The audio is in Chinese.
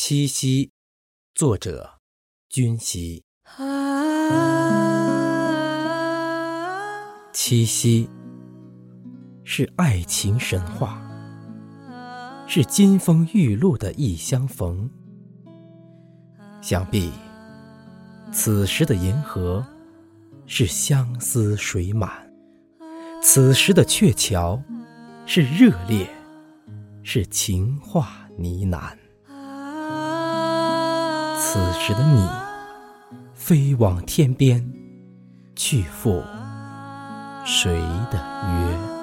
七夕，作者君熙。七夕是爱情神话，是金风玉露的一相逢。想必此时的银河是相思水满，此时的鹊桥是热烈，是情话呢喃。此时的你，飞往天边，去赴谁的约？